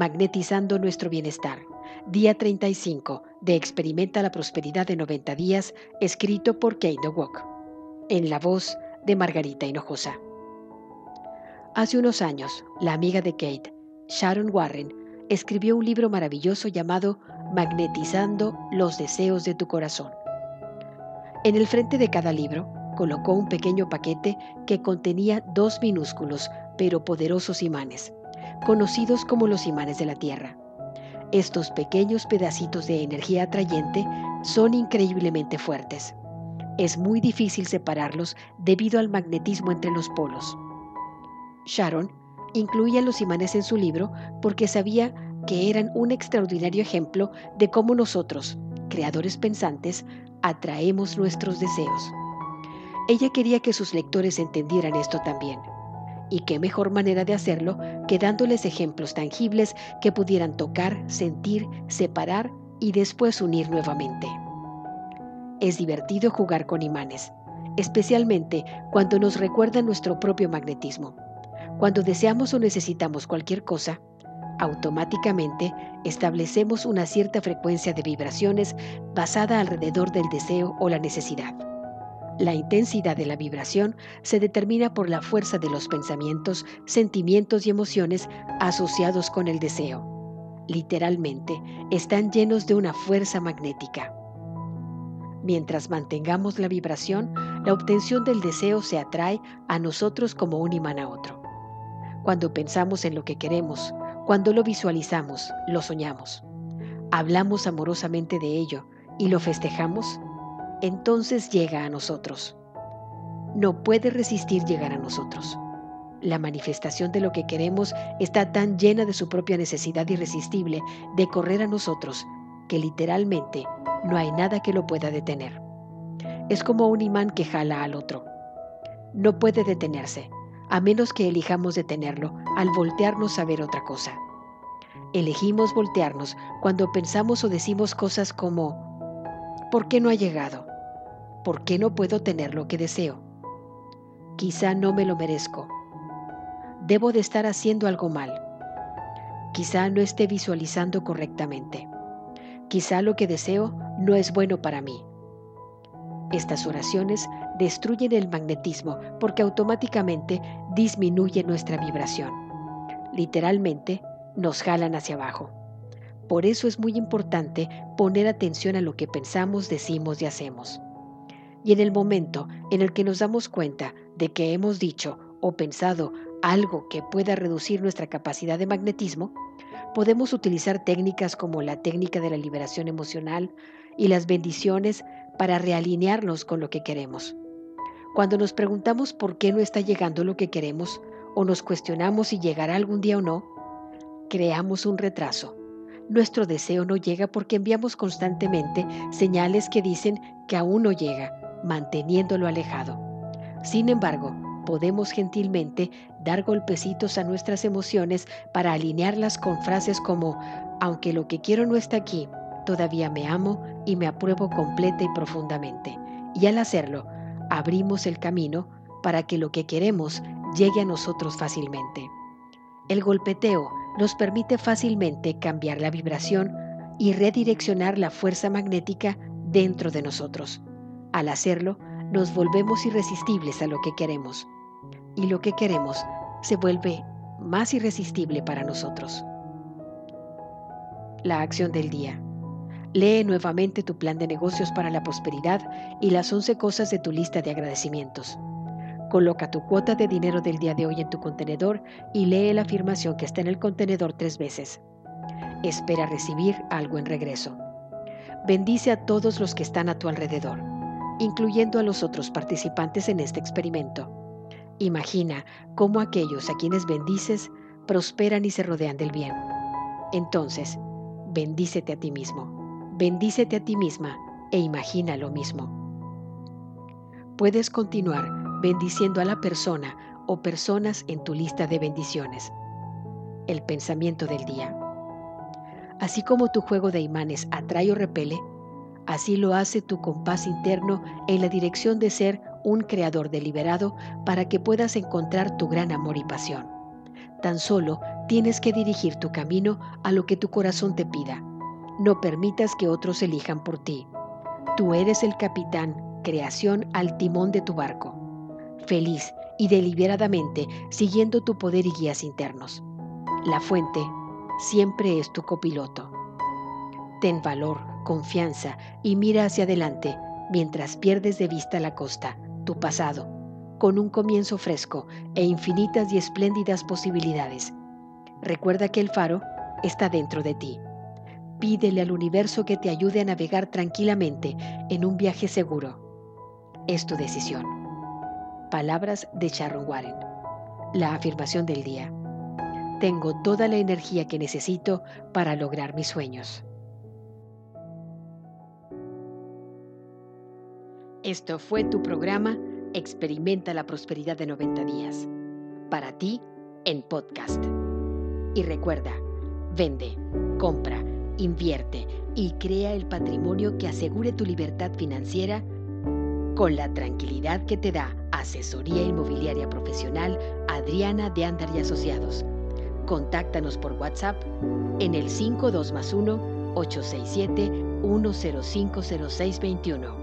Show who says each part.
Speaker 1: Magnetizando nuestro bienestar. Día 35 de Experimenta la Prosperidad de 90 días, escrito por Kate Walk. En la voz de Margarita Hinojosa. Hace unos años, la amiga de Kate, Sharon Warren, escribió un libro maravilloso llamado Magnetizando los deseos de tu corazón. En el frente de cada libro colocó un pequeño paquete que contenía dos minúsculos pero poderosos imanes conocidos como los imanes de la Tierra. Estos pequeños pedacitos de energía atrayente son increíblemente fuertes. Es muy difícil separarlos debido al magnetismo entre los polos. Sharon incluía los imanes en su libro porque sabía que eran un extraordinario ejemplo de cómo nosotros, creadores pensantes, atraemos nuestros deseos. Ella quería que sus lectores entendieran esto también. Y qué mejor manera de hacerlo que dándoles ejemplos tangibles que pudieran tocar, sentir, separar y después unir nuevamente. Es divertido jugar con imanes, especialmente cuando nos recuerda nuestro propio magnetismo. Cuando deseamos o necesitamos cualquier cosa, automáticamente establecemos una cierta frecuencia de vibraciones basada alrededor del deseo o la necesidad. La intensidad de la vibración se determina por la fuerza de los pensamientos, sentimientos y emociones asociados con el deseo. Literalmente, están llenos de una fuerza magnética. Mientras mantengamos la vibración, la obtención del deseo se atrae a nosotros como un imán a otro. Cuando pensamos en lo que queremos, cuando lo visualizamos, lo soñamos, hablamos amorosamente de ello y lo festejamos, entonces llega a nosotros. No puede resistir llegar a nosotros. La manifestación de lo que queremos está tan llena de su propia necesidad irresistible de correr a nosotros que literalmente no hay nada que lo pueda detener. Es como un imán que jala al otro. No puede detenerse, a menos que elijamos detenerlo al voltearnos a ver otra cosa. Elegimos voltearnos cuando pensamos o decimos cosas como, ¿por qué no ha llegado? ¿Por qué no puedo tener lo que deseo? Quizá no me lo merezco. Debo de estar haciendo algo mal. Quizá no esté visualizando correctamente. Quizá lo que deseo no es bueno para mí. Estas oraciones destruyen el magnetismo porque automáticamente disminuye nuestra vibración. Literalmente nos jalan hacia abajo. Por eso es muy importante poner atención a lo que pensamos, decimos y hacemos. Y en el momento en el que nos damos cuenta de que hemos dicho o pensado algo que pueda reducir nuestra capacidad de magnetismo, podemos utilizar técnicas como la técnica de la liberación emocional y las bendiciones para realinearnos con lo que queremos. Cuando nos preguntamos por qué no está llegando lo que queremos o nos cuestionamos si llegará algún día o no, creamos un retraso. Nuestro deseo no llega porque enviamos constantemente señales que dicen que aún no llega manteniéndolo alejado. Sin embargo, podemos gentilmente dar golpecitos a nuestras emociones para alinearlas con frases como, aunque lo que quiero no está aquí, todavía me amo y me apruebo completa y profundamente. Y al hacerlo, abrimos el camino para que lo que queremos llegue a nosotros fácilmente. El golpeteo nos permite fácilmente cambiar la vibración y redireccionar la fuerza magnética dentro de nosotros. Al hacerlo, nos volvemos irresistibles a lo que queremos y lo que queremos se vuelve más irresistible para nosotros. La acción del día. Lee nuevamente tu plan de negocios para la prosperidad y las 11 cosas de tu lista de agradecimientos. Coloca tu cuota de dinero del día de hoy en tu contenedor y lee la afirmación que está en el contenedor tres veces. Espera recibir algo en regreso. Bendice a todos los que están a tu alrededor incluyendo a los otros participantes en este experimento. Imagina cómo aquellos a quienes bendices prosperan y se rodean del bien. Entonces, Bendícete a ti mismo, bendícete a ti misma e imagina lo mismo. Puedes continuar bendiciendo a la persona o personas en tu lista de bendiciones. El pensamiento del día. Así como tu juego de imanes atrae o repele, así lo hace tu compás interno en la dirección de ser un creador deliberado para que puedas encontrar tu gran amor y pasión. Tan solo tienes que dirigir tu camino a lo que tu corazón te pida. No permitas que otros elijan por ti. Tú eres el capitán, creación al timón de tu barco. Feliz y deliberadamente siguiendo tu poder y guías internos. La fuente siempre es tu copiloto. Ten valor, confianza y mira hacia adelante mientras pierdes de vista la costa, tu pasado, con un comienzo fresco e infinitas y espléndidas posibilidades. Recuerda que el faro está dentro de ti. Pídele al universo que te ayude a navegar tranquilamente en un viaje seguro. Es tu decisión. Palabras de Sharon Warren. La afirmación del día. Tengo toda la energía que necesito para lograr mis sueños. Esto fue tu programa Experimenta la prosperidad de 90 días. Para ti, en podcast. Y recuerda, vende, compra, invierte y crea el patrimonio que asegure tu libertad financiera con la tranquilidad que te da Asesoría Inmobiliaria Profesional Adriana de Andar y Asociados. Contáctanos por WhatsApp en el 52 más 1 867 1050621